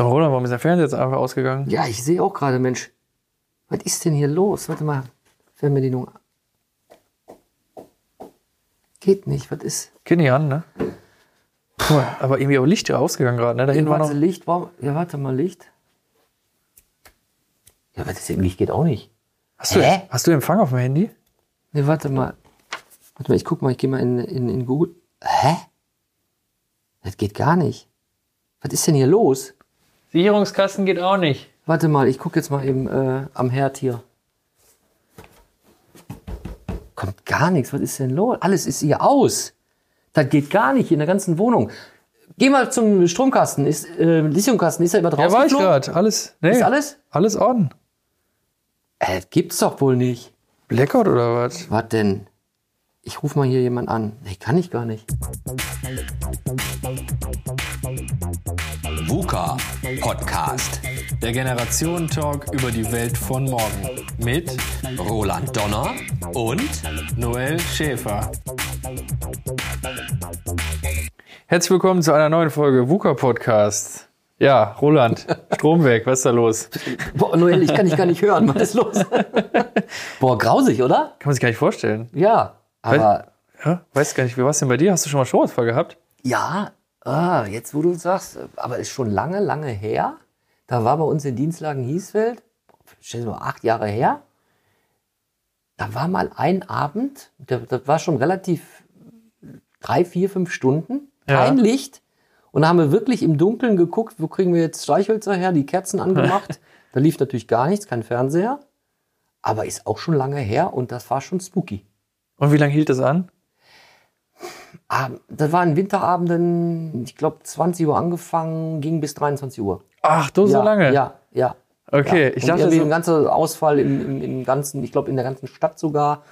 Sag mal, Roland, warum ist der Fernseher jetzt einfach ausgegangen? Ja, ich sehe auch gerade, Mensch, was ist denn hier los? Warte mal, Fernbedienung. Geht nicht, was ist? Geht nicht an, ne? Guck mal, aber irgendwie auch Licht ausgegangen gerade, ne? Da hinten war noch. Licht, warum? Ja, warte mal, Licht. Ja, ist denn? Licht geht auch nicht. Hast du, Hä? hast du Empfang auf dem Handy? Nee, warte mal. Warte mal, ich guck mal, ich gehe mal in, in, in Google. Hä? Das geht gar nicht. Was ist denn hier los? Sicherungskasten geht auch nicht. Warte mal, ich gucke jetzt mal eben äh, am Herd hier. Kommt gar nichts. Was ist denn los? Alles ist hier aus. Das geht gar nicht in der ganzen Wohnung. Geh mal zum Stromkasten. Ist, äh, Lithiumkasten. Ist er immer Ja, draußen? war ich gerade. Alles. Nee, Ist alles? Alles on. Äh, das gibt's doch wohl nicht. Blackout oder was? Was denn? Ich rufe mal hier jemand an. Nee, kann ich gar nicht. VUCA Podcast. Der Generationen-Talk über die Welt von morgen. Mit Roland Donner und Noel Schäfer. Herzlich willkommen zu einer neuen Folge VUCA Podcast. Ja, Roland, Strom weg, was ist da los? Boah, Noel, ich kann dich gar nicht hören. Was ist los? Boah, grausig, oder? Kann man sich gar nicht vorstellen. Ja. Aber Ja, weiß gar nicht, wie war es denn bei dir? Hast du schon mal Stromausfall gehabt? Ja, ah, jetzt wo du sagst, aber ist schon lange, lange her. Da war bei uns in Dienstlagen Hiesfeld, stell dir mal acht Jahre her. Da war mal ein Abend, das, war schon relativ drei, vier, fünf Stunden, Ja. kein Licht. Und da haben wir wirklich im Dunkeln geguckt, wo kriegen wir jetzt Streichhölzer her, die Kerzen angemacht. da lief natürlich gar nichts, kein Fernseher. Aber ist auch schon lange her und das war schon spooky. Und wie lange hielt das an? Ah, das waren Winterabenden, ich glaube 20 Uhr angefangen, ging bis 23 Uhr. Ach, du so ja, lange? Ja, ja. Okay, ja. ich dachte irgendwie so- ein ganzer Ausfall im, im, im ganzen, ich glaube in der ganzen Stadt sogar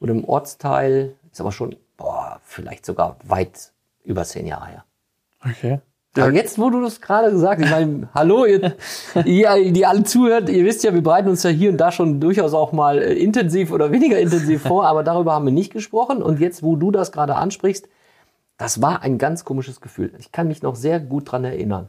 oder im Ortsteil. Ist aber schon, boah, vielleicht sogar weit über zehn Jahre her. Okay. Aber jetzt, wo du das gerade gesagt hast, ich meine, hallo, ihr, ihr, die alle zuhört, ihr wisst ja, wir bereiten uns ja hier und da schon durchaus auch mal äh, intensiv oder weniger intensiv vor, aber darüber haben wir nicht gesprochen. Und jetzt, wo du das gerade ansprichst, das war ein ganz komisches Gefühl. Ich kann mich noch sehr gut dran erinnern.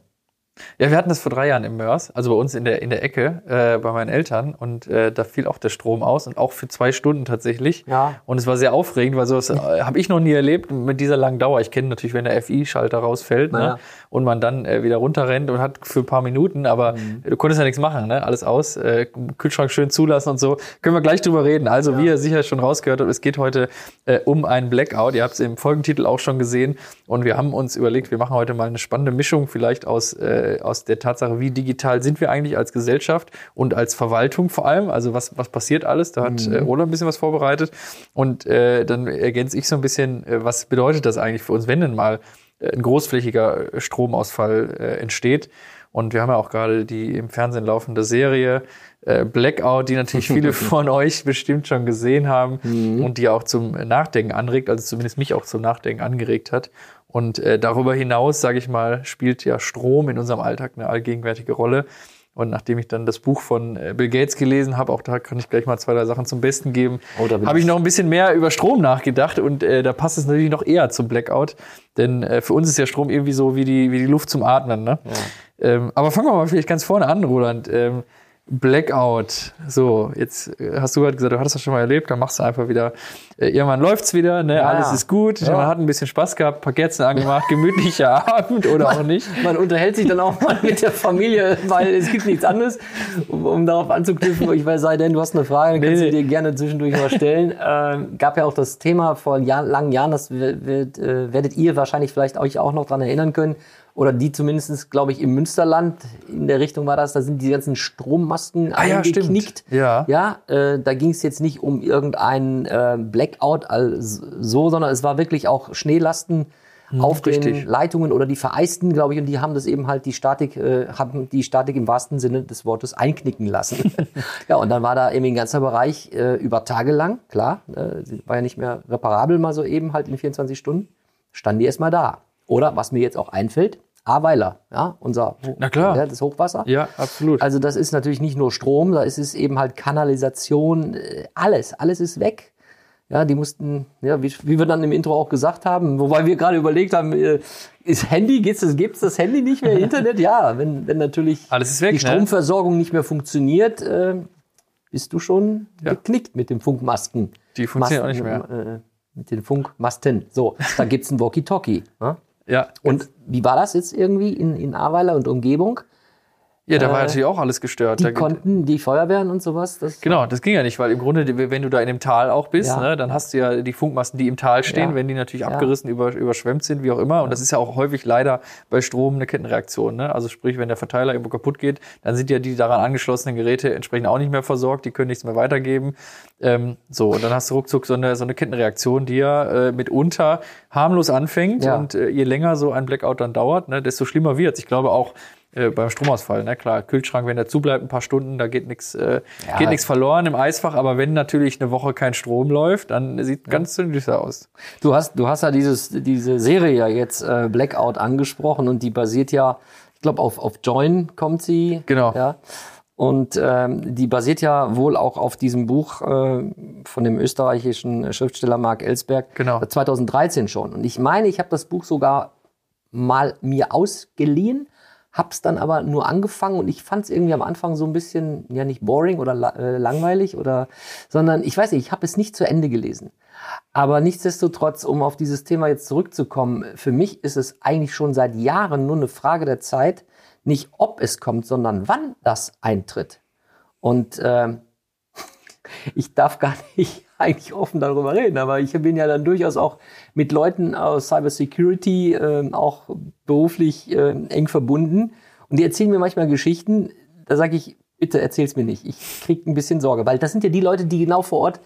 Ja, wir hatten das vor drei Jahren im Mörs, also bei uns in der, in der Ecke, äh, bei meinen Eltern. Und äh, da fiel auch der Strom aus und auch für zwei Stunden tatsächlich. Ja. Und es war sehr aufregend, weil sowas äh, habe ich noch nie erlebt mit dieser langen Dauer. Ich kenne natürlich, wenn der FI-Schalter rausfällt Naja. ne? Und man dann äh, wieder runterrennt und hat für ein paar Minuten, aber Mhm. du konntest ja nichts machen, ne? alles aus, äh, Kühlschrank schön zulassen und so. Können wir gleich drüber reden. Also, wie ihr sicher schon rausgehört habt, es geht heute äh, um einen Blackout. Ihr habt es im Folgentitel auch schon gesehen. Und wir haben uns überlegt, wir machen heute mal eine spannende Mischung vielleicht aus, äh, aus der Tatsache, wie digital sind wir eigentlich als Gesellschaft und als Verwaltung vor allem. Also was, was passiert alles? Da hat äh, Roland ein bisschen was vorbereitet. Und äh, dann ergänze ich so ein bisschen, äh, was bedeutet das eigentlich für uns, wenn denn mal ein großflächiger äh, Stromausfall äh, entsteht. Und wir haben ja auch gerade die im Fernsehen laufende Serie äh, Blackout, die natürlich viele von euch bestimmt schon gesehen haben und die auch zum Nachdenken anregt, also zumindest mich auch zum Nachdenken angeregt hat. Und äh, darüber hinaus, sage ich mal, spielt ja Strom in unserem Alltag eine allgegenwärtige Rolle. Und nachdem ich dann das Buch von äh, Bill Gates gelesen habe, auch da kann ich gleich mal zwei, drei Sachen zum Besten geben, Oh, habe ich noch ein bisschen mehr über Strom nachgedacht und äh, da passt es natürlich noch eher zum Blackout, denn äh, für uns ist ja Strom irgendwie so wie die, wie die Luft zum Atmen. Ne? Ähm, aber fangen wir mal vielleicht ganz vorne an, Roland. Ähm, Blackout. So, jetzt äh, hast du gerade gesagt, du hattest das schon mal erlebt, dann machst du einfach wieder, äh, irgendwann läuft's wieder, ne? alles ja. ist gut, Ja. man hat ein bisschen Spaß gehabt, ein paar Kerzen angemacht, gemütlicher Abend oder auch nicht. Man unterhält sich dann auch mal mit der Familie, weil es gibt nichts anderes, um, um darauf anzuknüpfen. Ich weiß, sei denn, du hast eine Frage, dann kannst Nee, du dir gerne zwischendurch mal stellen. Ähm, gab ja auch das Thema vor Jahr, langen Jahren, das wird, wird, äh, werdet ihr wahrscheinlich vielleicht euch auch noch dran erinnern können. Oder die zumindest, glaube ich, im Münsterland, in der Richtung war das, da sind die ganzen Strommasken Ah ja, eingeknickt. Ja. Ja, äh, da ging es jetzt nicht um irgendeinen äh, Blackout als so, sondern es war wirklich auch Schneelasten auf den richtig. Leitungen oder die vereisten, glaube ich, und die haben das eben halt die Statik, äh, haben die Statik im wahrsten Sinne des Wortes einknicken lassen. ja, und dann war da eben ein ganzer Bereich äh, über Tage lang, klar, äh, war ja nicht mehr reparabel mal so eben halt in 24 Stunden, standen die erstmal da. Oder was mir jetzt auch einfällt, Aweiler, ja, unser Na klar. Ja, das Hochwasser. Ja, absolut. Also das ist natürlich nicht nur Strom, da ist es eben halt Kanalisation, äh, alles, alles ist weg. Ja, die mussten, ja, wie, wie wir dann im Intro auch gesagt haben, wobei wir gerade überlegt haben, äh, ist Handy, gibt's das, gibt's das Handy nicht mehr, Internet? Ja, wenn, wenn natürlich Alles ist weg, die ne? Stromversorgung nicht mehr funktioniert, äh, bist du schon Ja. geknickt mit dem Funkmasken. Die funktionieren auch nicht Äh, mit den Funkmasten. So, da gibt's ein Walkie-Talkie. Ne? Ja. Und wie war das jetzt irgendwie in, in Ahrweiler und Umgebung? Ja, da war äh, natürlich auch alles gestört. Die Da- konnten die Feuerwehren und sowas, das Genau, das ging ja nicht, weil im Grunde, wenn du da in dem Tal auch bist, Ja. ne, dann hast du ja die Funkmasten, die im Tal stehen, Ja. wenn die natürlich Ja. abgerissen, über, überschwemmt sind, wie auch immer. Und das ist ja auch häufig leider bei Strom eine Kettenreaktion. Ne? Also sprich, wenn der Verteiler irgendwo kaputt geht, dann sind ja die daran angeschlossenen Geräte entsprechend auch nicht mehr versorgt, die können nichts mehr weitergeben. Ähm, so, und dann hast du ruckzuck so eine, so eine Kettenreaktion, die ja äh, mitunter harmlos anfängt. Und äh, je länger so ein Blackout dann dauert, ne, desto schlimmer wird's. Ich glaube auch, äh, beim Stromausfall, ne? klar, Kühlschrank, wenn der zubleibt, ein paar Stunden, da geht nichts äh, Ja. geht nichts verloren im Eisfach, aber wenn natürlich eine Woche kein Strom läuft, dann sieht ganz düster aus. Du hast, du hast ja dieses, diese Serie ja jetzt äh, Blackout angesprochen und die basiert ja, ich glaube, auf, auf Join kommt sie. Genau. Ja. Und ähm, die basiert ja wohl auch auf diesem Buch äh, von dem österreichischen Schriftsteller Marc Ellsberg. Genau. 2013 schon. Und ich meine, ich habe das Buch sogar mal mir ausgeliehen, hab's dann aber nur angefangen und ich fand es irgendwie am Anfang so ein bisschen, ja nicht boring oder äh, langweilig oder, sondern ich weiß nicht, ich habe es nicht zu Ende gelesen. Aber nichtsdestotrotz, um auf dieses Thema jetzt zurückzukommen, für mich ist es eigentlich schon seit Jahren nur eine Frage der Zeit, nicht ob es kommt, sondern wann das eintritt. Und ähm, ich darf gar nicht eigentlich offen darüber reden, aber ich bin ja dann durchaus auch mit Leuten aus Cybersecurity äh, auch beruflich äh, eng verbunden. Und die erzählen mir manchmal Geschichten, da sage ich, bitte erzähl's mir nicht, ich krieg ein bisschen Sorge, weil das sind ja die Leute, die genau vor Ort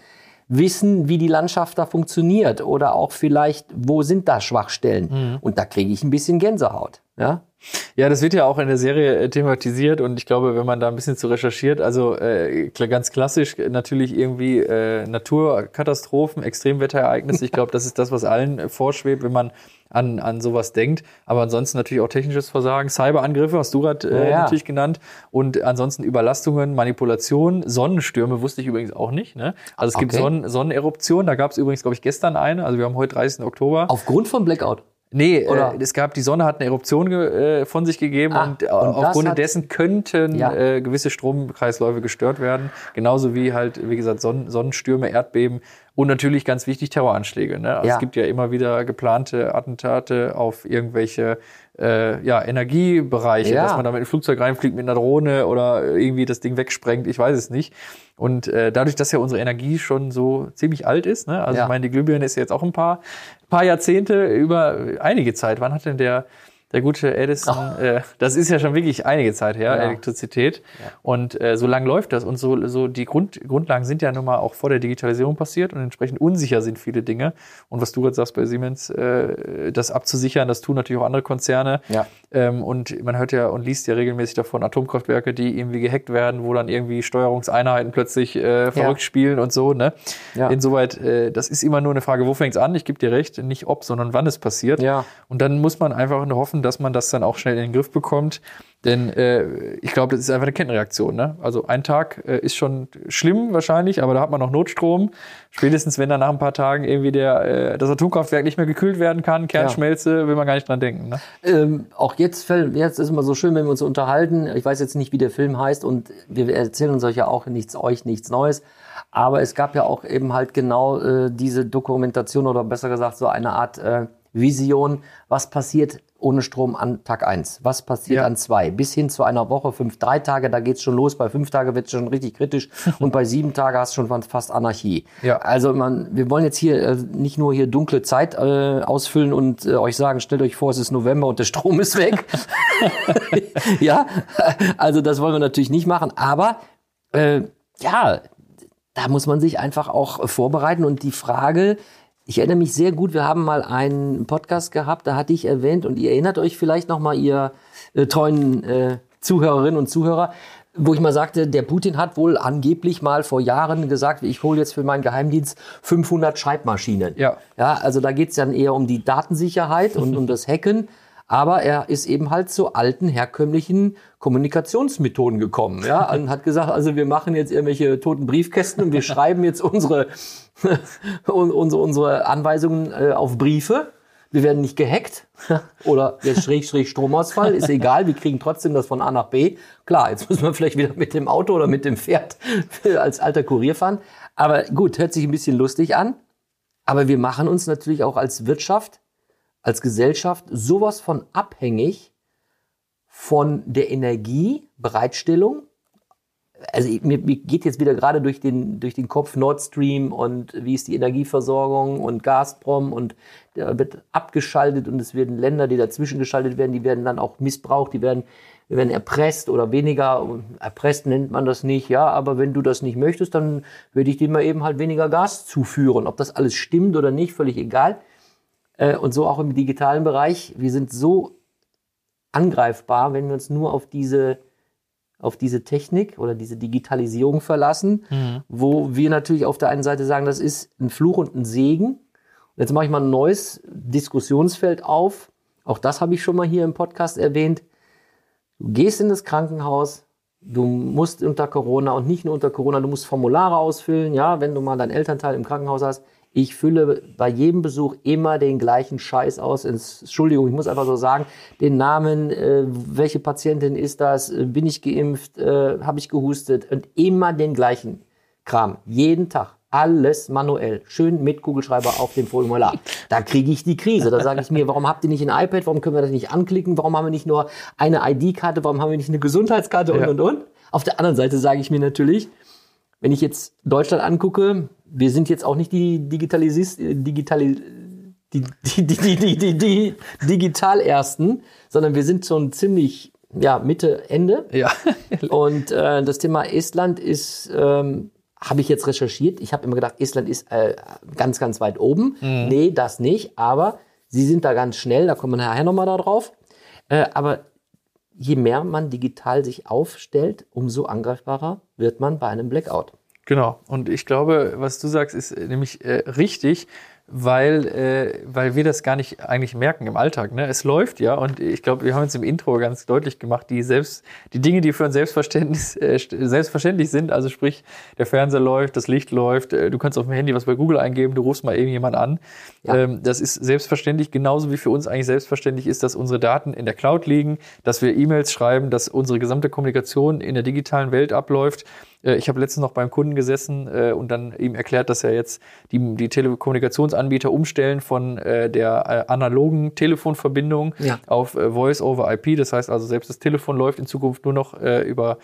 wissen, wie die Landschaft da funktioniert oder auch vielleicht, wo sind da Schwachstellen. Und da kriege ich ein bisschen Gänsehaut, ja? Ja, das wird ja auch in der Serie äh, thematisiert und ich glaube, wenn man da ein bisschen zu recherchiert, also äh, ganz klassisch natürlich irgendwie äh, Naturkatastrophen, Extremwetterereignisse. Ich glaube, das ist das, was allen äh, vorschwebt, wenn man an, an sowas denkt. Aber ansonsten natürlich auch technisches Versagen, Cyberangriffe, hast du gerade äh, Ja, natürlich genannt. Und ansonsten Überlastungen, Manipulation, Sonnenstürme wusste ich übrigens auch nicht. Ne? Also es gibt Okay. Sonnen, Sonneneruptionen, da gab es übrigens, glaube ich, gestern eine. Also wir haben heute 30. Oktober. Aufgrund von Blackout. Nee, Oder? äh, es gab, die Sonne hat eine Eruption äh, von sich gegeben Ah, und, äh, und aufgrund dessen könnten Ja. äh, gewisse Stromkreisläufe gestört werden. Genauso wie halt, wie gesagt, Sonnen, Sonnenstürme, Erdbeben und natürlich ganz wichtig Terroranschläge. Ne? Also Ja. Es gibt ja immer wieder geplante Attentate auf irgendwelche äh, ja, Energiebereiche, Ja. dass man da mit einem Flugzeug reinfliegt mit einer Drohne oder irgendwie das Ding wegsprengt, ich weiß es nicht. Und äh, dadurch, dass ja unsere Energie schon so ziemlich alt ist, ne? also Ja. ich meine, die Glühbirne ist jetzt auch ein paar, paar Jahrzehnte über einige Zeit. Wann hat denn der, der gute Edison, äh, das ist ja schon wirklich einige Zeit her, Ja. Elektrizität. Und äh, so lang läuft das. Und so, so die Grund, Grundlagen sind ja nun mal auch vor der Digitalisierung passiert und entsprechend unsicher sind viele Dinge. Und was du gerade sagst bei Siemens, äh, das abzusichern, das tun natürlich auch andere Konzerne. Ja. Ähm, und man hört ja und liest ja regelmäßig davon Atomkraftwerke, die irgendwie gehackt werden, wo dann irgendwie Steuerungseinheiten plötzlich äh, verrückt spielen und so. Ne? Ja. Insoweit, äh, das ist immer nur eine Frage, wo fängt's an? Ich gebe dir recht, nicht ob, sondern wann es passiert. Ja. Und dann muss man einfach nur hoffen, dass man das dann auch schnell in den Griff bekommt. Denn äh, ich glaube, das ist einfach eine Kettenreaktion. Ne? Also ein Tag äh, ist schon schlimm wahrscheinlich, aber da hat man noch Notstrom. Spätestens, wenn dann nach ein paar Tagen irgendwie der, äh, das Atomkraftwerk nicht mehr gekühlt werden kann, Kernschmelze, will man gar nicht dran denken. Ne? Ähm, auch jetzt, fällt- jetzt ist immer so schön, wenn wir uns unterhalten. Ich weiß jetzt nicht, wie der Film heißt und wir erzählen uns euch ja auch nichts, euch nichts Neues. Aber es gab ja auch eben halt genau äh, diese Dokumentation oder besser gesagt so eine Art äh, Vision, was passiert ohne Strom an Tag eins, was passiert Ja. an zwei, bis hin zu einer Woche, fünf, drei Tage, da geht's schon los, bei fünf Tage wird's schon richtig kritisch und bei sieben Tage hast du schon fast Anarchie. Ja. Also man, wir wollen jetzt hier äh, nicht nur hier dunkle Zeit äh, ausfüllen und äh, euch sagen, stellt euch vor, es ist November und der Strom ist weg. ja, also das wollen wir natürlich nicht machen, aber äh, ja, da muss man sich einfach auch vorbereiten und die Frage, ich erinnere mich sehr gut, wir haben mal einen Podcast gehabt, da hatte ich erwähnt und ihr erinnert euch vielleicht noch mal ihr äh, treuen äh, Zuhörerinnen und Zuhörer, wo ich mal sagte, der Putin hat wohl angeblich mal vor Jahren gesagt, ich hole jetzt für meinen Geheimdienst 500 Schreibmaschinen. Ja. Ja, also da geht's dann eher um die Datensicherheit und um das Hacken. Aber er ist eben halt zu alten, herkömmlichen Kommunikationsmethoden gekommen. Ja, und hat gesagt, also wir machen jetzt irgendwelche toten Briefkästen und wir schreiben jetzt unsere, unsere, unsere Anweisungen äh, auf Briefe. Wir werden nicht gehackt oder der Schräg, Schräg Stromausfall, ist egal, wir kriegen trotzdem das von A nach B. Klar, jetzt müssen wir vielleicht wieder mit dem Auto oder mit dem Pferd als alter Kurier fahren. Aber gut, hört sich ein bisschen lustig an. Aber wir machen uns natürlich auch als Wirtschaft, als Gesellschaft sowas von abhängig von der Energiebereitstellung. Also mir, mir geht jetzt wieder gerade durch den, durch den Kopf Nord Stream und wie ist die Energieversorgung und Gazprom und da wird abgeschaltet und es werden Länder, die dazwischen geschaltet werden, die werden dann auch missbraucht, die werden, werden erpresst oder weniger, erpresst nennt man das nicht, ja, aber wenn du das nicht möchtest, dann würde ich dir mal eben halt weniger Gas zuführen. Ob das alles stimmt oder nicht, völlig egal. Äh, und so auch im digitalen Bereich. Wir sind so angreifbar, wenn wir uns nur auf diese auf diese Technik oder diese Digitalisierung verlassen, mhm. wo wir natürlich auf der einen Seite sagen, das ist ein Fluch und ein Segen. Und jetzt mache ich mal ein neues Diskussionsfeld auf. Auch das habe ich schon mal hier im Podcast erwähnt. Du gehst in das Krankenhaus, du musst unter Corona und nicht nur unter Corona, du musst Formulare ausfüllen, ja, wenn du mal deinen Elternteil im Krankenhaus hast. Ich fülle bei jedem Besuch immer den gleichen Scheiß aus. Entschuldigung, ich muss einfach so sagen, den Namen, äh, welche Patientin ist das, äh, bin ich geimpft, äh, habe ich gehustet und immer den gleichen Kram. Jeden Tag. Alles manuell. Schön mit Kugelschreiber auf dem Formular. Da kriege ich die Krise. Da sage ich mir, warum habt ihr nicht ein iPad? Warum können wir das nicht anklicken? Warum haben wir nicht nur eine ID-Karte? Warum haben wir nicht eine Gesundheitskarte? Und, ja. und, und. Auf der anderen Seite sage ich mir natürlich, wenn ich jetzt Deutschland angucke, wir sind jetzt auch nicht die Digitalisist, Digitali, die, die, die, die, die, die Digitalersten, sondern wir sind schon ziemlich ja, Mitte, Ende. Ja. Und äh, das Thema Estland ist, ähm, habe ich jetzt recherchiert. Ich habe immer gedacht, Estland ist äh, ganz, ganz weit oben. Mhm. Nee, das nicht. Aber sie sind da ganz schnell, da kommen wir nachher nochmal da drauf. Äh, aber je mehr man digital sich aufstellt, umso angreifbarer wird man bei einem Blackout. Genau. Und ich glaube, was du sagst, ist nämlich äh, richtig weil, äh, weil wir das gar nicht eigentlich merken im Alltag. Ne? Es läuft ja und ich glaube, wir haben jetzt im Intro ganz deutlich gemacht, die selbst die Dinge, die für uns selbstverständlich, äh, selbstverständlich sind, also sprich, der Fernseher läuft, das Licht läuft, äh, du kannst auf dem Handy was bei Google eingeben, du rufst mal irgendjemand an. Ja. Ähm, das ist selbstverständlich, genauso wie für uns eigentlich selbstverständlich ist, dass unsere Daten in der Cloud liegen, dass wir E-Mails schreiben, dass unsere gesamte Kommunikation in der digitalen Welt abläuft. Äh, ich habe letztens noch beim Kunden gesessen äh, und dann ihm erklärt, dass er jetzt die, die Telekommunikationsanbieter umstellen von äh, der analogen Telefonverbindung ja. auf Voice over IP. Das heißt also, selbst das Telefon läuft in Zukunft nur noch über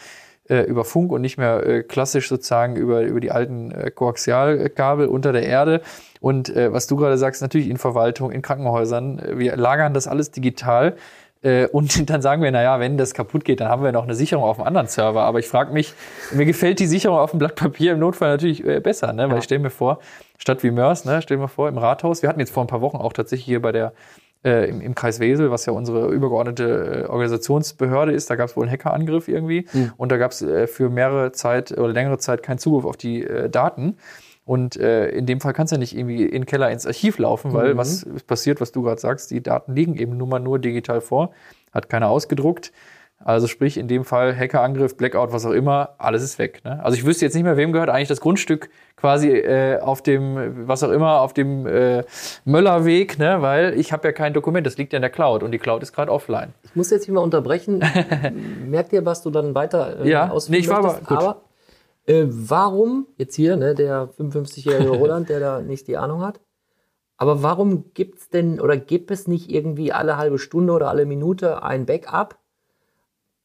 über Funk und nicht mehr äh, klassisch sozusagen über, über die alten äh, Koaxialkabel unter der Erde. Und äh, was du gerade sagst, natürlich in Verwaltung, in Krankenhäusern, wir lagern das alles digital. Äh, und dann sagen wir, naja, wenn das kaputt geht, dann haben wir noch eine Sicherung auf einem anderen Server. Aber ich frage mich, mir gefällt die Sicherung auf dem Blatt Papier im Notfall natürlich äh, besser, ne? weil ich stelle mir vor, statt wie Mörs, ne, stellen wir vor, im Rathaus, wir hatten jetzt vor ein paar Wochen auch tatsächlich hier bei der äh, im, im Kreis Wesel, was ja unsere übergeordnete äh, Organisationsbehörde ist, da gab es wohl einen Hackerangriff irgendwie mhm. und da gab es äh, für mehrere Zeit oder längere Zeit keinen Zugriff auf die äh, Daten. Und äh, in dem Fall kannst du ja nicht irgendwie in den Keller ins Archiv laufen, weil mhm. was passiert, was du gerade sagst, die Daten liegen eben nun mal nur digital vor, hat keiner ausgedruckt. Also sprich, in dem Fall Hackerangriff, Blackout, was auch immer, alles ist weg. Ne? Also ich wüsste jetzt nicht mehr, wem gehört eigentlich das Grundstück quasi äh, auf dem, was auch immer, auf dem äh, Möllerweg, ne? weil ich habe ja kein Dokument, das liegt ja in der Cloud und die Cloud ist gerade offline. Ich muss jetzt hier mal unterbrechen. Merkt ihr, was du dann weiter äh, ja, nee, ich war aber, aber äh, warum, jetzt hier, ne, der 55-jährige Roland, der da nicht die Ahnung hat, aber warum gibt's denn oder gibt es nicht irgendwie alle halbe Stunde oder alle Minute ein Backup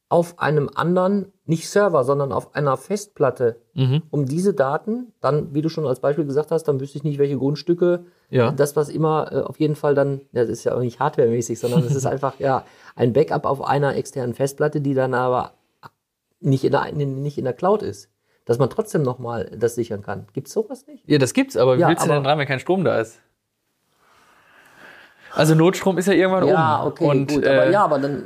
auf einem anderen, nicht Server, sondern auf einer Festplatte, mhm. um diese Daten, dann, wie du schon als Beispiel gesagt hast, dann wüsste ich nicht, welche Grundstücke, ja. das, was immer äh, auf jeden Fall dann, ja, das ist ja auch nicht hardwaremäßig, sondern es ist einfach, ja, ein Backup auf einer externen Festplatte, die dann aber nicht in der, nicht in der Cloud ist dass man trotzdem nochmal das sichern kann. Gibt es sowas nicht? Ja, das gibt's, aber wie ja, willst du denn dran, wenn kein Strom da ist? Also Notstrom ist ja irgendwann ja, um. Okay, und, gut, äh, aber ja, aber dann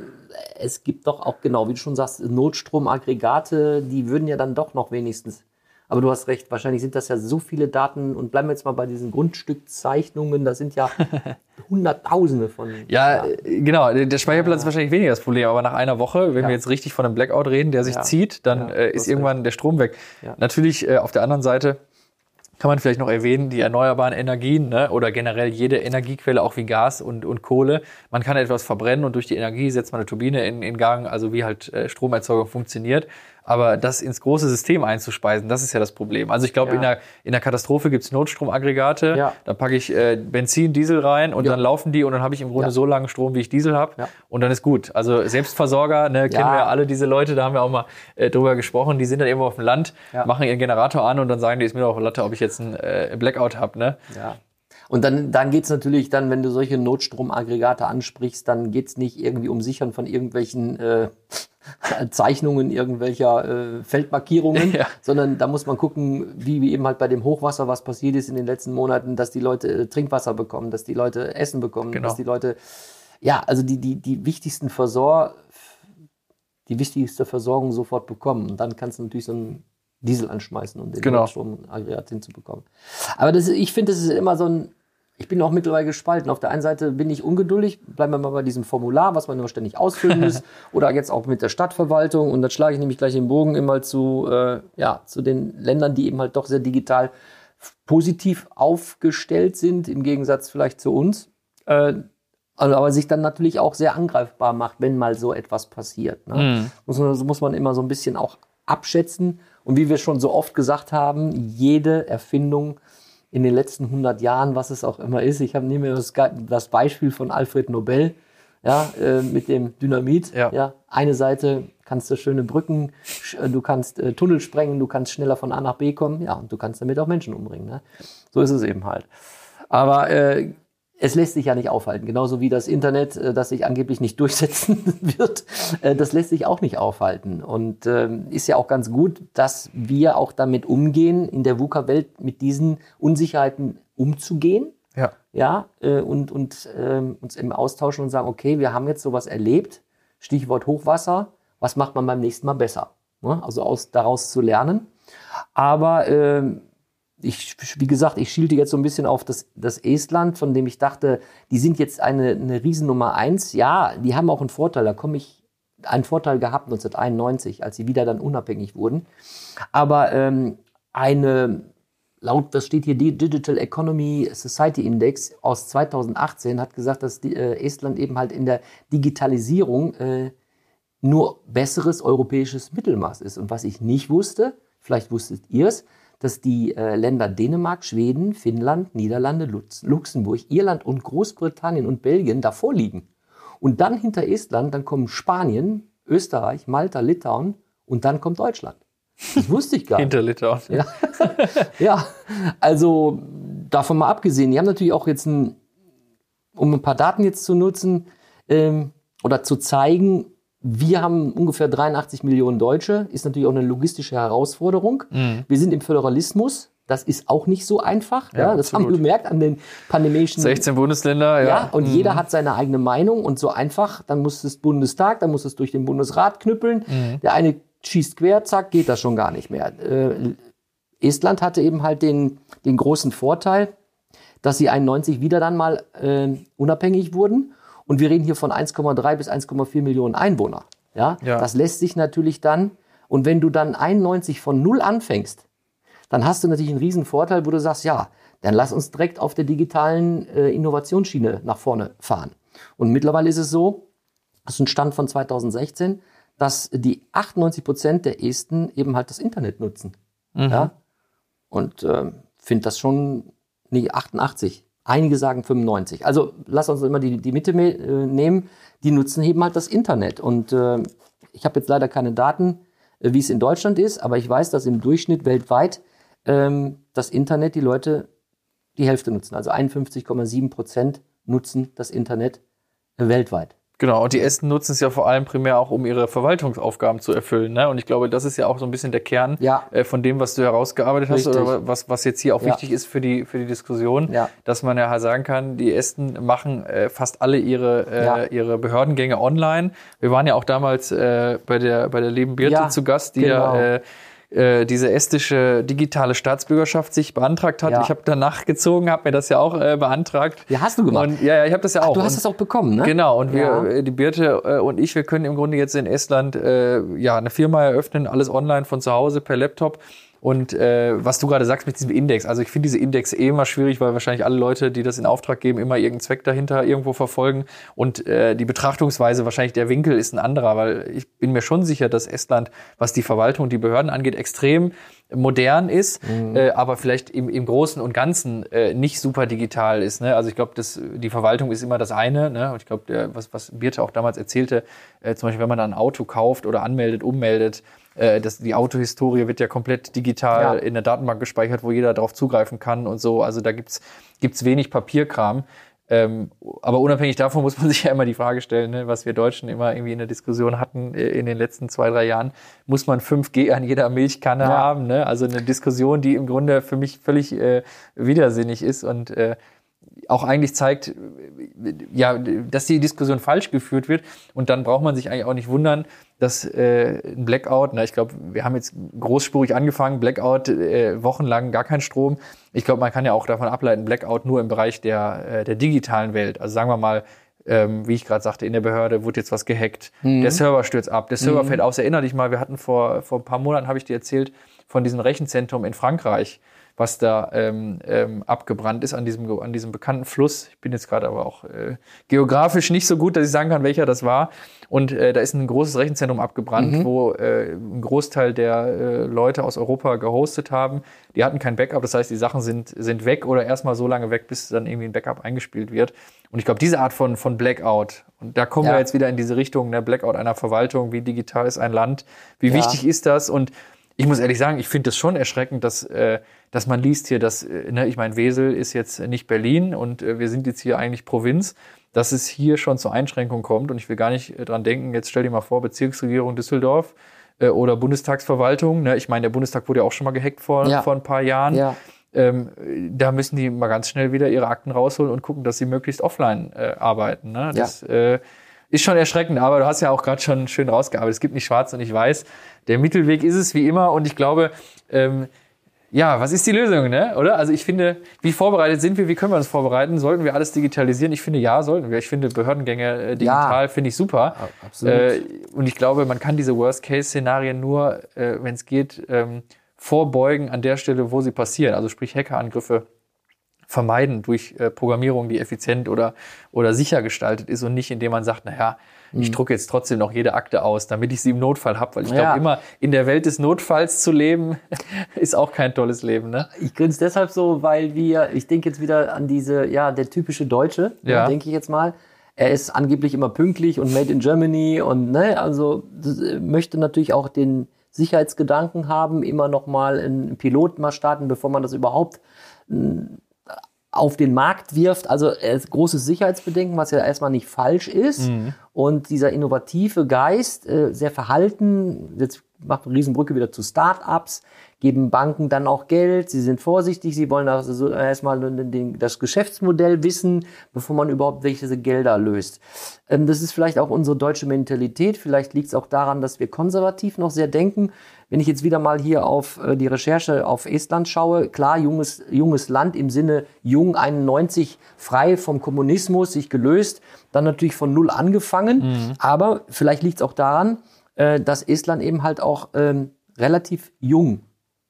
es gibt doch auch genau, wie du schon sagst, Notstromaggregate, die würden ja dann doch noch wenigstens Aber du hast recht, wahrscheinlich sind das ja so viele Daten und bleiben wir jetzt mal bei diesen Grundstückzeichnungen, da sind ja Hunderttausende von. Ja, äh, genau. Der Speicherplatz ist wahrscheinlich weniger das Problem, aber nach einer Woche, wenn Ja. wir jetzt richtig von einem Blackout reden, der sich Ja. zieht, dann Ja, äh, ist irgendwann der Strom weg. Ja. Natürlich äh, auf der anderen Seite kann man vielleicht noch erwähnen, die erneuerbaren Energien ne, oder generell jede Energiequelle, auch wie Gas und, und Kohle. Man kann etwas verbrennen und durch die Energie setzt man eine Turbine in, in Gang, also wie halt äh, Stromerzeugung funktioniert. Aber das ins große System einzuspeisen, das ist ja das Problem. Also ich glaube, Ja. in, der, in der Katastrophe gibt's Notstromaggregate. Ja. Da packe ich äh, Benzin, Diesel rein und Ja. dann laufen die und dann habe ich im Grunde so lange Strom, wie ich Diesel habe. Und dann ist gut. Also Selbstversorger, ne, kennen wir ja alle diese Leute, da haben wir auch mal äh, drüber gesprochen, die sind dann irgendwo auf dem Land, machen ihren Generator an und dann sagen die, ist mir doch Latte, ob ich jetzt einen äh, Blackout habe. Ne? Ja. Und dann, dann geht's natürlich dann, wenn du solche Notstromaggregate ansprichst, dann geht's nicht irgendwie um Sichern von irgendwelchen äh, Zeichnungen irgendwelcher äh, Feldmarkierungen, Ja. sondern da muss man gucken, wie, wie eben halt bei dem Hochwasser, was passiert ist in den letzten Monaten, dass die Leute äh, Trinkwasser bekommen, dass die Leute Essen bekommen, Genau. dass die Leute, ja, also die, die, die wichtigsten Versor, die wichtigste Versorgung sofort bekommen. Und dann kannst du natürlich so einen Diesel anschmeißen, um den Genau. Notstromaggregat hinzubekommen. Aber das, ist- ich finde, das ist immer so ein, ich bin auch mittlerweile gespalten. Auf der einen Seite bin ich ungeduldig, bleiben wir mal bei diesem Formular, was man immer ständig ausfüllen muss, oder jetzt auch mit der Stadtverwaltung. Und dann schlage ich nämlich gleich den Bogen immer zu, äh, ja, zu den Ländern, die eben halt doch sehr digital positiv aufgestellt sind, im Gegensatz vielleicht zu uns. Äh, also, aber sich dann natürlich auch sehr angreifbar macht, wenn mal so etwas passiert. Ne? Muss, man, das muss man immer so ein bisschen auch abschätzen. Und wie wir schon so oft gesagt haben, jede Erfindung in den letzten 100 Jahren, was es auch immer ist, ich habe nehme mir das, das Beispiel von Alfred Nobel, ja, äh, mit dem Dynamit. Ja. eine Seite kannst du schöne Brücken, äh, du kannst äh, Tunnel sprengen, du kannst schneller von A nach B kommen, ja, und du kannst damit auch Menschen umbringen. Ne? So ist es eben halt. Aber äh, es lässt sich ja nicht aufhalten. Genauso wie das Internet, äh, das sich angeblich nicht durchsetzen wird, äh, das lässt sich auch nicht aufhalten. Und ähm, ist ja auch ganz gut, dass wir auch damit umgehen, in der VUCA-Welt mit diesen Unsicherheiten umzugehen. Ja. Ja, äh, und, und ähm, uns eben austauschen und sagen, okay, wir haben jetzt sowas erlebt, Stichwort Hochwasser, was macht man beim nächsten Mal besser? Ne? Also aus, daraus zu lernen. Aber ähm, ich, wie gesagt, ich schielte jetzt so ein bisschen auf das, das Estland, von dem ich dachte, die sind jetzt eine, eine Riesennummer eins. Ja, die haben auch einen Vorteil. Da komme ich einen Vorteil gehabt 1991, als sie wieder dann unabhängig wurden. Aber ähm, eine, laut, das steht hier, die Digital Economy Society Index aus 2018 hat gesagt, dass die, äh, Estland eben halt in der Digitalisierung äh, nur besseres europäisches Mittelmaß ist. Und was ich nicht wusste, vielleicht wusstet ihr es, dass die äh, Länder Dänemark, Schweden, Finnland, Niederlande, Lutz, Luxemburg, Irland und Großbritannien und Belgien davor liegen. Und dann hinter Estland, dann kommen Spanien, Österreich, Malta, Litauen und dann kommt Deutschland. Das wusste ich gar nicht. Hinter Litauen. Ja. ja, also davon mal abgesehen, die haben natürlich auch jetzt ein, um ein paar Daten jetzt zu nutzen ähm, oder zu zeigen, wir haben ungefähr 83 Millionen Deutsche, ist natürlich auch eine logistische Herausforderung. Wir sind im Föderalismus, das ist auch nicht so einfach. Ja, Ja, das haben wir absolut. gemerkt an den pandemischen 16 Bundesländer, ja. ja, und jeder hat seine eigene Meinung und so einfach, dann muss es Bundestag, dann muss es durch den Bundesrat knüppeln. Der eine schießt quer, zack, geht das schon gar nicht mehr. Äh, Estland hatte eben halt den, den großen Vorteil, dass sie 91 wieder dann mal äh, unabhängig wurden. Und wir reden hier von 1,3 bis 1,4 Millionen Einwohner. Ja? Ja. das lässt sich natürlich dann, und wenn du dann 91 von null anfängst, dann hast du natürlich einen riesen Vorteil, wo du sagst, ja, dann lass uns direkt auf der digitalen äh, Innovationsschiene nach vorne fahren. Und mittlerweile ist es so, das ist ein Stand von 2016, dass die 98 Prozent der Esten eben halt das Internet nutzen. Ja? Und ähm, finde das schon, nee, 88. Einige sagen 95. Also lass uns immer die, die Mitte äh, nehmen. Die nutzen eben halt das Internet. Und äh, ich habe jetzt leider keine Daten, äh, wie es in Deutschland ist, aber ich weiß, dass im Durchschnitt weltweit ähm, das Internet die Leute die Hälfte nutzen. Also 51,7 Prozent nutzen das Internet äh, weltweit. Genau, und die Esten nutzen es ja vor allem primär auch, um ihre Verwaltungsaufgaben zu erfüllen. Ne? Und ich glaube, das ist ja auch so ein bisschen der Kern Ja. äh, von dem, was du herausgearbeitet hast Richtig. oder was, was jetzt hier auch Ja. wichtig ist für die, für die Diskussion, Ja. dass man ja halt sagen kann, die Esten machen äh, fast alle ihre, äh, ihre Behördengänge online. Wir waren ja auch damals äh, bei, der, bei der lieben Birte zu Gast, die genau. ja äh, diese estische digitale Staatsbürgerschaft sich beantragt hat. Ja. Ich habe danach gezogen, habe mir das ja auch äh, beantragt. Ja, hast du gemacht. Und, ja, ja, ich habe das ja auch. Du hast Und- es auch bekommen, ne? Genau, und wir, Ja. äh, die Birte äh, und ich, wir können im Grunde jetzt in Estland äh, ja eine Firma eröffnen, alles online von zu Hause per Laptop. Und äh, was du gerade sagst mit diesem Index, also ich finde diese Index eh immer schwierig, weil wahrscheinlich alle Leute, die das in Auftrag geben, immer irgendeinen Zweck dahinter irgendwo verfolgen. Und äh, die Betrachtungsweise, wahrscheinlich der Winkel ist ein anderer, weil ich bin mir schon sicher, dass Estland, was die Verwaltung und die Behörden angeht, extrem modern ist, äh, aber vielleicht im, im Großen und Ganzen äh, nicht super digital ist. Ne? Also ich glaube, die Verwaltung ist immer das eine. Ne? Und ich glaube, was, was Birte auch damals erzählte, äh, zum Beispiel, wenn man dann ein Auto kauft oder anmeldet, ummeldet, äh, das, die Autohistorie wird ja komplett digital Ja. in der Datenbank gespeichert, wo jeder darauf zugreifen kann und so. Also da gibt's gibt's wenig Papierkram. Ähm, aber unabhängig davon muss man sich ja immer die Frage stellen, ne, was wir Deutschen immer irgendwie in der Diskussion hatten äh, in den letzten zwei, drei Jahren, muss man 5G an jeder Milchkanne Ja. haben? Ne? Also eine Diskussion, die im Grunde für mich völlig äh, widersinnig ist und äh, auch eigentlich zeigt, ja, dass die Diskussion falsch geführt wird. Und dann braucht man sich eigentlich auch nicht wundern, dass äh, ein Blackout, na, ich glaube, wir haben jetzt großspurig angefangen, Blackout, äh, wochenlang gar kein Strom. Ich glaube, man kann ja auch davon ableiten, Blackout nur im Bereich der, äh, der digitalen Welt. Also sagen wir mal, ähm, wie ich gerade sagte, in der Behörde wurde jetzt was gehackt, der Server stürzt ab, der Server fällt aus. Erinner dich mal, wir hatten vor, vor ein paar Monaten, habe ich dir erzählt, von diesem Rechenzentrum in Frankreich, was da ähm, ähm, abgebrannt ist an diesem, an diesem bekannten Fluss. Ich bin jetzt gerade aber auch äh, geografisch nicht so gut, dass ich sagen kann, welcher das war. Und äh, da ist ein großes Rechenzentrum abgebrannt, wo äh, ein Großteil der äh, Leute aus Europa gehostet haben. Die hatten kein Backup, das heißt, die Sachen sind, sind weg oder erstmal so lange weg, bis dann irgendwie ein Backup eingespielt wird. Und ich glaube, diese Art von, von Blackout, und da kommen Ja. wir jetzt wieder in diese Richtung, ne, Blackout einer Verwaltung, wie digital ist ein Land, wie Ja. wichtig ist das? Und ich muss ehrlich sagen, ich finde das schon erschreckend, dass, äh, dass man liest hier, dass, äh, ne, ich meine, Wesel ist jetzt nicht Berlin und äh, wir sind jetzt hier eigentlich Provinz, dass es hier schon zur Einschränkung kommt. Und ich will gar nicht äh, dran denken, jetzt stell dir mal vor, Bezirksregierung Düsseldorf äh, oder Bundestagsverwaltung. Ne? Ich meine, der Bundestag wurde ja auch schon mal gehackt vor, Ja. vor ein paar Jahren. Ja. Ähm, da müssen die mal ganz schnell wieder ihre Akten rausholen und gucken, dass sie möglichst offline äh, arbeiten. Ne? Das äh, ist schon erschreckend, aber du hast ja auch gerade schon schön rausgearbeitet. Es gibt nicht schwarz und nicht weiß. Der Mittelweg ist es wie immer und ich glaube, ähm, ja, was ist die Lösung, ne? Oder? Also ich finde, wie vorbereitet sind wir? Wie können wir uns vorbereiten? Sollten wir alles digitalisieren? Ich finde, ja, sollten wir. Ich finde Behördengänge äh, digital finde ich super. absolut. Äh, und ich glaube, man kann diese Worst-Case-Szenarien nur, äh, wenn es geht, ähm, vorbeugen an der Stelle, wo sie passieren. Also sprich Hackerangriffe vermeiden durch äh, Programmierung, die effizient oder, oder sicher gestaltet ist und nicht, indem man sagt, naja, Mhm. ich drucke jetzt trotzdem noch jede Akte aus, damit ich sie im Notfall habe. Weil ich Ja. glaube, immer in der Welt des Notfalls zu leben, ist auch kein tolles Leben. Ne? Ich grinse deshalb so, weil wir, ich denke jetzt wieder an diese, ja, der typische Deutsche, Ja. ja. denke ich jetzt mal. Er ist angeblich immer pünktlich und made in Germany und ne, also möchte natürlich auch den Sicherheitsgedanken haben, immer noch mal einen Pilot mal starten, bevor man das überhaupt auf den Markt wirft. Also ist großes Sicherheitsbedenken, was ja erstmal nicht falsch ist. Und dieser innovative Geist, äh, sehr verhalten, jetzt macht eine Riesenbrücke wieder zu Start-ups, geben Banken dann auch Geld, sie sind vorsichtig, sie wollen also so erstmal das Geschäftsmodell wissen, bevor man überhaupt welche Gelder löst. Ähm, Das ist vielleicht auch unsere deutsche Mentalität, vielleicht liegt es auch daran, dass wir konservativ noch sehr denken. Wenn ich jetzt wieder mal hier auf äh, die Recherche auf Estland schaue, klar, junges, junges Land im Sinne jung 91, frei vom Kommunismus, sich gelöst, dann natürlich von null angefangen. Aber vielleicht liegt es auch daran, äh, dass Estland eben halt auch ähm, relativ jung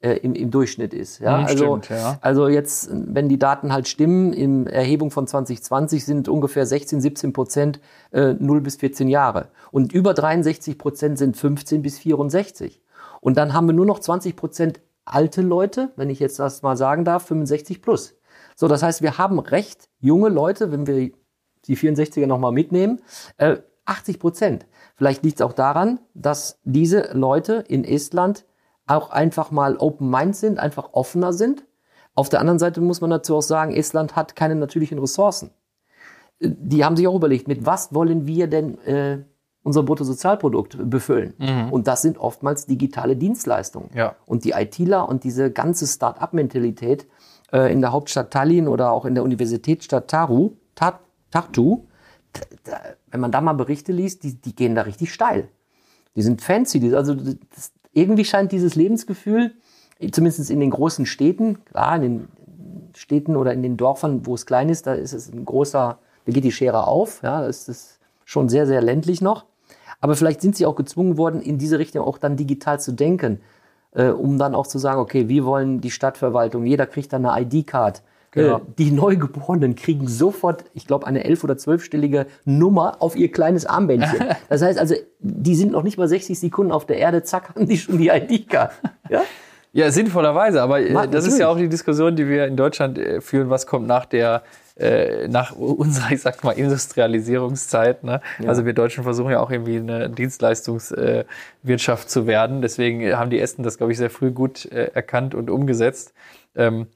äh, im, im Durchschnitt ist. Ja? Mhm, also, stimmt, ja. also jetzt, wenn die Daten halt stimmen, in Erhebung von 2020 sind ungefähr 16, 17 Prozent äh, 0 bis 14 Jahre. Und über 63 Prozent sind 15 bis 64. Und dann haben wir nur noch 20 Prozent alte Leute, wenn ich jetzt das mal sagen darf, 65 plus. So, das heißt, wir haben recht junge Leute, wenn wir die 64er nochmal mitnehmen, äh, 80 Prozent. Vielleicht liegt es auch daran, dass diese Leute in Estland auch einfach mal Open Mind sind, einfach offener sind. Auf der anderen Seite muss man dazu auch sagen, Estland hat keine natürlichen Ressourcen. Die haben sich auch überlegt, mit was wollen wir denn äh, unser Bruttosozialprodukt befüllen? Und das sind oftmals digitale Dienstleistungen. Ja. Und die ITler und diese ganze Start-up-Mentalität äh, in der Hauptstadt Tallinn oder auch in der Universitätsstadt Taru, Ta- Tartu, wenn man da mal Berichte liest, die, die gehen da richtig steil. Die sind fancy. Die, also das, irgendwie scheint dieses Lebensgefühl, zumindest in den großen Städten, klar, in den Städten oder in den Dörfern, wo es klein ist, da ist es ein großer, da geht die Schere auf, ja, da ist es schon sehr, sehr ländlich noch. Aber vielleicht sind sie auch gezwungen worden, in diese Richtung auch dann digital zu denken, äh, um dann auch zu sagen, okay, wir wollen die Stadtverwaltung, jeder kriegt dann eine ID-Card. Genau. Äh, die Neugeborenen kriegen sofort, ich glaube, eine elf- oder zwölfstellige Nummer auf ihr kleines Armbändchen. Das heißt also, die sind noch nicht mal 60 Sekunden auf der Erde, zack, haben die schon die ID-Card. Ja? Ja, sinnvollerweise, aber äh, das ist ja natürlich. auch die Diskussion, die wir in Deutschland äh, führen, was kommt nach der äh, nach unserer, ich sag mal, Industrialisierungszeit. Ne? Also wir Deutschen versuchen ja auch irgendwie eine Dienstleistungswirtschaft äh, zu werden. Deswegen haben die Esten das, glaube ich, sehr früh gut erkannt und umgesetzt. Ähm,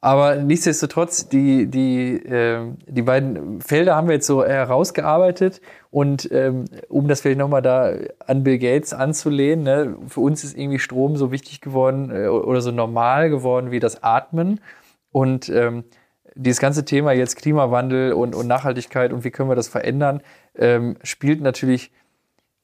aber nichtsdestotrotz, die, die, ähm, die beiden Felder haben wir jetzt so herausgearbeitet. Und ähm, um das vielleicht nochmal da an Bill Gates anzulehnen, ne, für uns ist irgendwie Strom so wichtig geworden äh, oder so normal geworden wie das Atmen. Und ähm, dieses ganze Thema jetzt Klimawandel und, und Nachhaltigkeit und wie können wir das verändern, ähm, spielt natürlich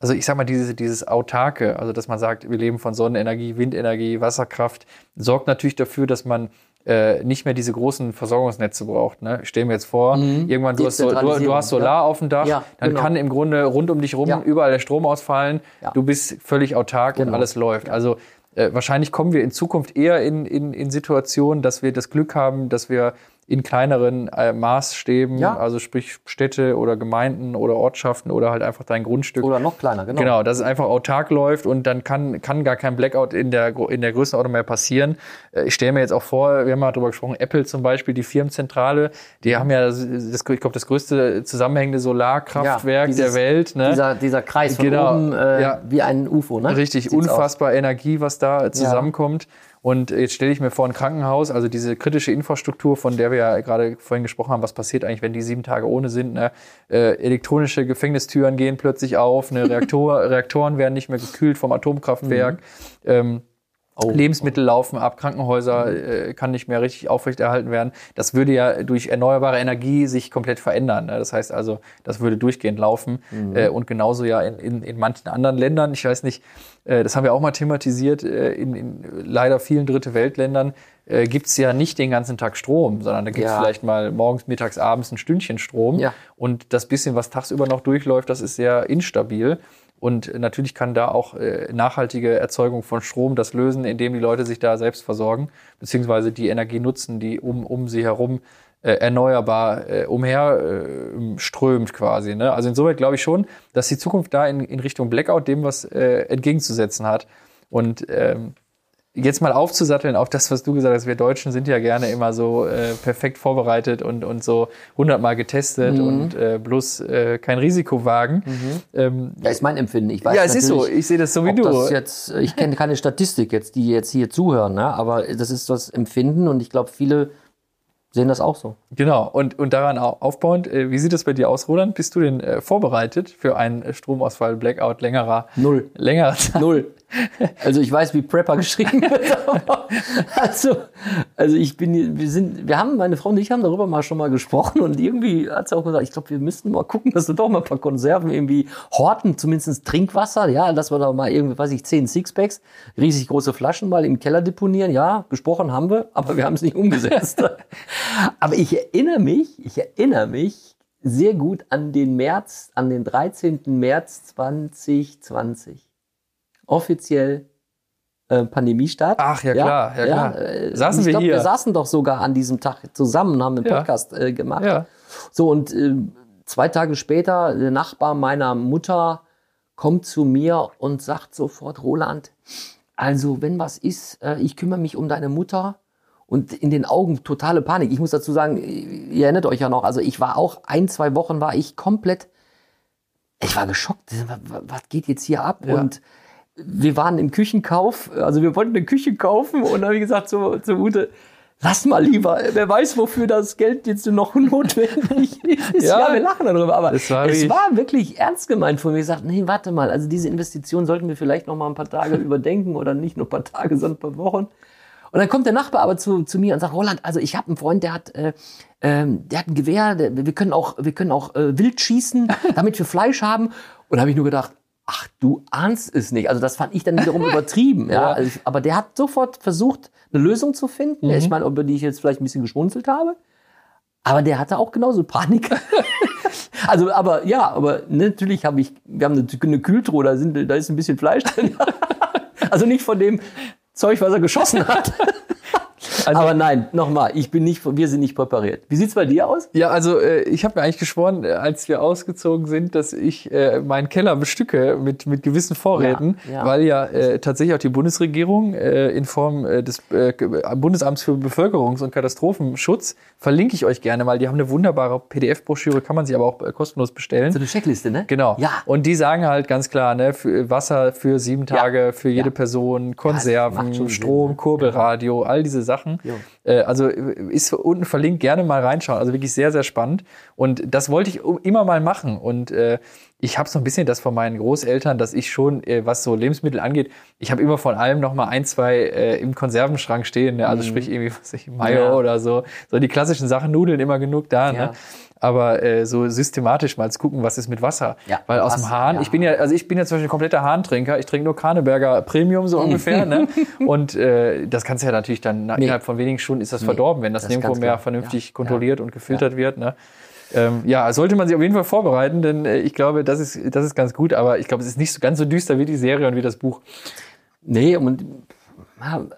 also ich sag mal, diese, dieses Autarke, also dass man sagt, wir leben von Sonnenenergie, Windenergie, Wasserkraft, sorgt natürlich dafür, dass man äh, nicht mehr diese großen Versorgungsnetze braucht. Ne? Ich stelle mir jetzt vor, irgendwann du hast, so, du, du hast Solar ja. auf dem Dach, Ja, dann genau. kann im Grunde rund um dich rum Ja. überall der Strom ausfallen, du bist völlig autark und Genau. alles läuft. Also äh, wahrscheinlich kommen wir in Zukunft eher in, in, in Situationen, dass wir das Glück haben, dass wir in kleineren äh, Maßstäben, Ja. also sprich Städte oder Gemeinden oder Ortschaften oder halt einfach dein Grundstück Oder noch kleiner, genau. Genau, dass es einfach autark läuft und dann kann, kann gar kein Blackout in der, in der Größenordnung mehr passieren. Äh, Ich stelle mir jetzt auch vor, wir haben mal darüber gesprochen, Apple zum Beispiel, die Firmenzentrale, die haben ja, das, ich glaube, das größte zusammenhängende Solarkraftwerk Ja, dieses- der Welt. Ne? Dieser, dieser Kreis von Genau, oben äh, ja. wie ein UFO, ne? Richtig, Sieht's unfassbar Energie, was da zusammenkommt. Und jetzt stelle ich mir vor, ein Krankenhaus, also diese kritische Infrastruktur, von der wir ja gerade vorhin gesprochen haben, was passiert eigentlich, wenn die sieben Tage ohne sind. Ne? Äh, elektronische Gefängnistüren gehen plötzlich auf, ne? Reaktor, Reaktoren werden nicht mehr gekühlt vom Atomkraftwerk. Ähm, Lebensmittel laufen ab, Krankenhäuser äh, kann nicht mehr richtig aufrechterhalten werden. Das würde ja durch erneuerbare Energie sich komplett verändern. Ne? Das heißt also, das würde durchgehend laufen. Äh, und genauso ja in, in, in manchen anderen Ländern. Ich weiß nicht, äh, das haben wir auch mal thematisiert, äh, in, in leider vielen Dritte Weltländern äh, gibt's ja nicht den ganzen Tag Strom, sondern da gibt's Ja. vielleicht mal morgens, mittags, abends ein Stündchen Strom. Ja. Und das bisschen, was tagsüber noch durchläuft, das ist sehr instabil. Und natürlich kann da auch äh, nachhaltige Erzeugung von Strom das lösen, indem die Leute sich da selbst versorgen, beziehungsweise die Energie nutzen, die um, um sie herum äh, erneuerbar äh, umher äh, quasi. Ne? Also insoweit glaube ich schon, dass die Zukunft da in, in Richtung Blackout dem was äh, entgegenzusetzen hat. Und ähm, jetzt mal aufzusatteln auf das, was du gesagt hast, wir Deutschen sind ja gerne immer so äh, perfekt vorbereitet und, und so hundertmal getestet Mhm. und äh, bloß äh, kein Risiko wagen. Ähm, Ja, ist mein Empfinden. Ich weiß ja, es ist so. Ich sehe das so wie du. Das jetzt, ich kenne keine Statistik jetzt, die jetzt hier zuhören, ne? aber das ist das Empfinden und ich glaube, viele sehen das auch so. Genau. Und, und daran au- aufbauend, äh, wie sieht das bei dir aus, Roland? Bist du denn äh, vorbereitet für einen Stromausfall, Blackout längerer, Null. längerer Zeit? Null. Also ich weiß, wie Prepper geschrieben wird. also, also ich bin, wir sind, wir haben, meine Frau und ich haben darüber mal schon mal gesprochen und irgendwie hat sie auch gesagt, ich glaube, wir müssten mal gucken, dass wir doch mal ein paar Konserven irgendwie horten, zumindest Trinkwasser, ja, dass wir da mal irgendwie, weiß ich, zehn Sixpacks, riesig große Flaschen mal im Keller deponieren. Ja, gesprochen haben wir, aber wir haben es nicht umgesetzt. aber ich erinnere mich, ich erinnere mich sehr gut an den März, an den 13. März 2020 offiziell äh, Pandemiestart. Ach, ja, klar, ja, klar. äh, Saßen ich wir glaub, hier. Wir saßen doch sogar an diesem Tag zusammen und haben einen Ja. Podcast äh, gemacht. Ja. So, und äh, zwei Tage später, der Nachbar meiner Mutter kommt zu mir und sagt sofort, Roland, also wenn was ist, äh, ich kümmere mich um deine Mutter. Und in den Augen totale Panik. Ich muss dazu sagen, ihr erinnert euch ja noch, also ich war auch ein, zwei Wochen war ich komplett, ich war geschockt. Was, was geht jetzt hier ab? Ja. Und wir waren im Küchenkauf, also wir wollten eine Küche kaufen und dann habe ich gesagt zu, zu Ute, lass mal lieber, wer weiß, wofür das Geld jetzt noch notwendig ist. Ja. Ja, wir lachen darüber, aber Es war es war wirklich ernst gemeint von mir. Ich sagte, nee, warte mal, also diese Investition sollten wir vielleicht noch mal ein paar Tage überdenken oder nicht nur ein paar Tage, sondern ein paar Wochen. Und dann kommt der Nachbar aber zu, zu mir und sagt, Roland, also ich habe einen Freund, der hat, äh, ähm, der hat ein Gewehr, der, wir können auch, wir können auch äh, wild schießen, damit wir Fleisch haben. Und da habe ich nur gedacht, ach, du ahnst es nicht. Also das fand ich dann wiederum übertrieben. Ja. Ja. Also ich, aber der hat sofort versucht, eine Lösung zu finden. Ich meine, über die ich jetzt vielleicht ein bisschen geschmunzelt habe. Aber der hatte auch genauso Panik. also, aber ja, aber natürlich habe ich, wir haben eine, eine Kühltruhe, da, sind, da ist ein bisschen Fleisch drin. also nicht von dem Zeug, was er geschossen hat. Also- aber nein, nochmal, ich bin nicht, wir sind nicht präpariert. Wie sieht's bei dir aus? Ja, also äh, ich habe mir eigentlich geschworen, äh, als wir ausgezogen sind, dass ich äh, meinen Keller bestücke mit, mit gewissen Vorräten, Ja, ja. weil ja äh, tatsächlich auch die Bundesregierung äh, in Form äh, des äh, Bundesamts für Bevölkerungs- und Katastrophenschutz, verlinke ich euch gerne mal, die haben eine wunderbare PDF-Broschüre, kann man sich aber auch kostenlos bestellen. So eine Checkliste, ne? Genau. Ja. Und die sagen halt ganz klar, ne, für Wasser für sieben Tage, für jede Ja. Person, Konserven, Strom, ne? Kurbelradio, all diese Sachen. Jo. Äh, also äh, ist unten verlinkt, gerne mal reinschauen. Also wirklich sehr, sehr spannend. Und das wollte ich immer mal machen. Und äh, ich habe so ein bisschen das von meinen Großeltern, dass ich schon, äh, was so Lebensmittel angeht, ich habe immer von allem noch mal ein, zwei äh, im Konservenschrank stehen. Ne? Also sprich irgendwie, was weiß ich, Mayo Mhm. Ja. oder so. So die klassischen Sachen, Nudeln immer genug da. Ja. Ne? Aber äh, so systematisch mal zu gucken, was ist mit Wasser. Ja, Weil aus Wasser, dem Hahn, ja. ich bin ja, also ich bin ja zum Beispiel ein kompletter Hahntrinker. Ich trinke nur Karneberger Premium so ungefähr. ne? Und äh, das kannst du ja natürlich dann Nee. innerhalb von wenigen Stunden ist das verdorben, wenn das, das nirgendwo mehr vernünftig Ja, kontrolliert und gefiltert wird. Ne? Ähm, ja, sollte man sich auf jeden Fall vorbereiten, denn äh, ich glaube, das ist, das ist ganz gut, aber ich glaube, es ist nicht so ganz so düster wie die Serie und wie das Buch. Nee, und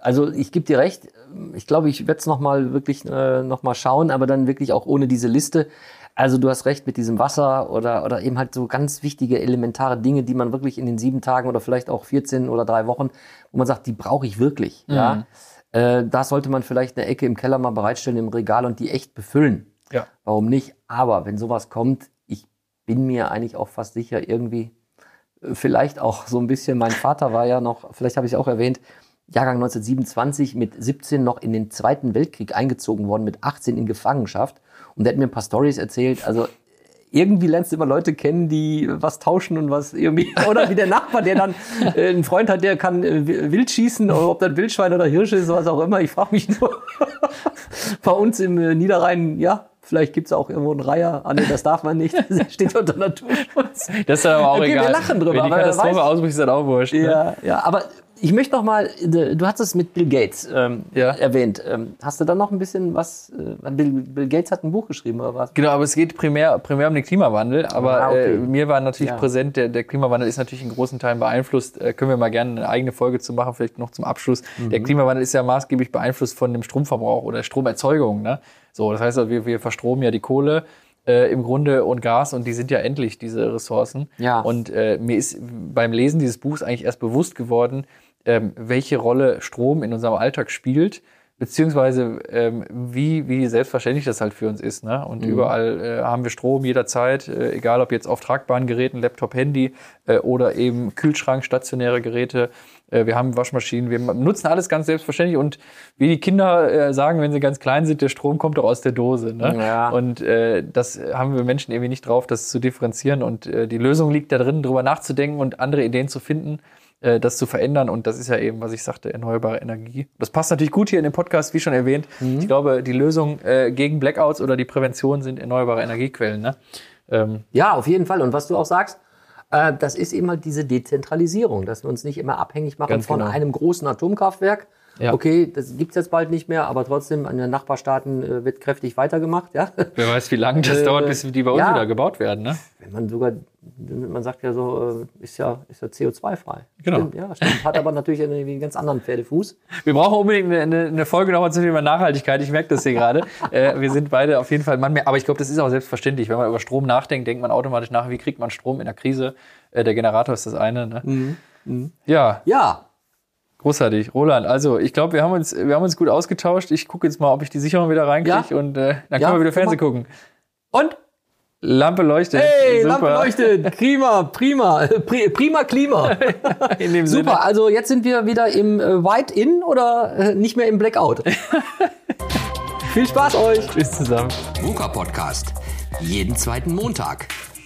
also ich gebe dir recht. Ich glaube, ich werde es nochmal wirklich äh, noch mal schauen, aber dann wirklich auch ohne diese Liste. Also du hast recht mit diesem Wasser oder, oder eben halt so ganz wichtige, elementare Dinge, die man wirklich in den sieben Tagen oder vielleicht auch 14 oder drei Wochen, wo man sagt, die brauche ich wirklich. Ja, äh, da sollte man vielleicht eine Ecke im Keller mal bereitstellen im Regal und die echt befüllen. Ja. Warum nicht? Aber wenn sowas kommt, ich bin mir eigentlich auch fast sicher, irgendwie, äh, vielleicht auch so ein bisschen, mein Vater war ja noch, vielleicht habe ich es auch erwähnt, Jahrgang 1927 mit 17 noch in den Zweiten Weltkrieg eingezogen worden, mit 18 in Gefangenschaft. Und der hat mir ein paar Stories erzählt. Also irgendwie lernst du immer Leute kennen, die was tauschen und was irgendwie, oder wie der Nachbar, der dann äh, einen Freund hat, der kann äh, wild schießen, oder ob das Wildschwein oder Hirsch ist, was auch immer. Ich frage mich nur. Bei uns im äh, Niederrhein, ja, vielleicht gibt's auch irgendwo einen Reiher. Ah, nee, das darf man nicht. Das steht unter Naturschutz. Das ist aber auch Okay, wir egal. lachen drüber, Wenn die Katastrophe ausbricht, ist das auch wurscht. Ne? Ja, ja, aber ich möchte noch mal, äh, du hast es mit Bill Gates ähm, Ja. erwähnt. Ähm, hast du da noch ein bisschen was? Äh, Bill, Bill Gates hat ein Buch geschrieben oder was? Genau, aber es geht primär, primär um den Klimawandel. Aber Ah, okay. äh, mir war natürlich Ja. präsent, der, der Klimawandel ist natürlich in großen Teilen beeinflusst. Äh, können wir mal gerne eine eigene Folge zu machen, vielleicht noch zum Abschluss. Mhm. Der Klimawandel ist ja maßgeblich beeinflusst von dem Stromverbrauch oder Stromerzeugung. Ne? So, das heißt, also, wir, wir verstromen ja die Kohle äh, im Grunde und Gas und die sind ja endlich, diese Ressourcen. Ja. Und äh, mir ist beim Lesen dieses Buchs eigentlich erst bewusst geworden, ähm, welche Rolle Strom in unserem Alltag spielt, beziehungsweise ähm, wie, wie selbstverständlich das halt für uns ist. Ne? Und überall äh, haben wir Strom jederzeit, äh, egal ob jetzt auf tragbaren Geräten, Laptop, Handy äh, oder eben Kühlschrank, stationäre Geräte. Äh, wir haben Waschmaschinen, wir nutzen alles ganz selbstverständlich und wie die Kinder äh, sagen, wenn sie ganz klein sind, der Strom kommt doch aus der Dose. Ne? Ja. Und äh, das haben wir Menschen irgendwie nicht drauf, das zu differenzieren. Und äh, die Lösung liegt da drin, drüber nachzudenken und andere Ideen zu finden, äh, das zu verändern. Und das ist ja eben, was ich sagte, erneuerbare Energie. Das passt natürlich gut hier in dem Podcast, wie schon erwähnt. Ich glaube, die Lösung äh, gegen Blackouts oder die Prävention sind erneuerbare Energiequellen. Ne? Ähm, Ja, auf jeden Fall. Und was du auch sagst, äh, das ist eben halt diese Dezentralisierung, dass wir uns nicht immer abhängig machen Ganz von genau. einem großen Atomkraftwerk. Ja. Okay, das gibt's jetzt bald nicht mehr, aber trotzdem an den Nachbarstaaten äh, wird kräftig weitergemacht. Ja? wer weiß, wie lange das Äh, dauert, bis die bei uns ja. wieder gebaut werden. Ne? Wenn man sogar, man sagt ja so, äh, ist ja, ist ja CO2-frei. Genau. Stimmt, ja, stimmt. Hat aber natürlich einen, einen ganz anderen Pferdefuß. Wir brauchen unbedingt eine, eine, Folge nochmal zum Thema Nachhaltigkeit. Ich merke das hier gerade. äh, wir sind beide auf jeden Fall Mann mehr. Aber ich glaube, das ist auch selbstverständlich. Wenn man über Strom nachdenkt, denkt man automatisch nach, wie kriegt man Strom in der Krise. Äh, der Generator ist das eine. Ne? Ja, Ja, großartig. Roland, also ich glaube, wir, haben uns, wir haben uns gut ausgetauscht. Ich gucke jetzt mal, ob ich die Sicherung wieder reinkriege Ja. und äh, dann Ja, können wir wieder Fernsehen mal. gucken. und? Lampe leuchtet. Hey, Super. Lampe leuchtet. Prima, prima. Pri prima Klima. In dem Sinne. Super, also jetzt sind wir wieder im äh, White In oder äh, nicht mehr im Blackout. Viel Spaß euch. Tschüss zusammen. VUCA Podcast. Jeden zweiten Montag.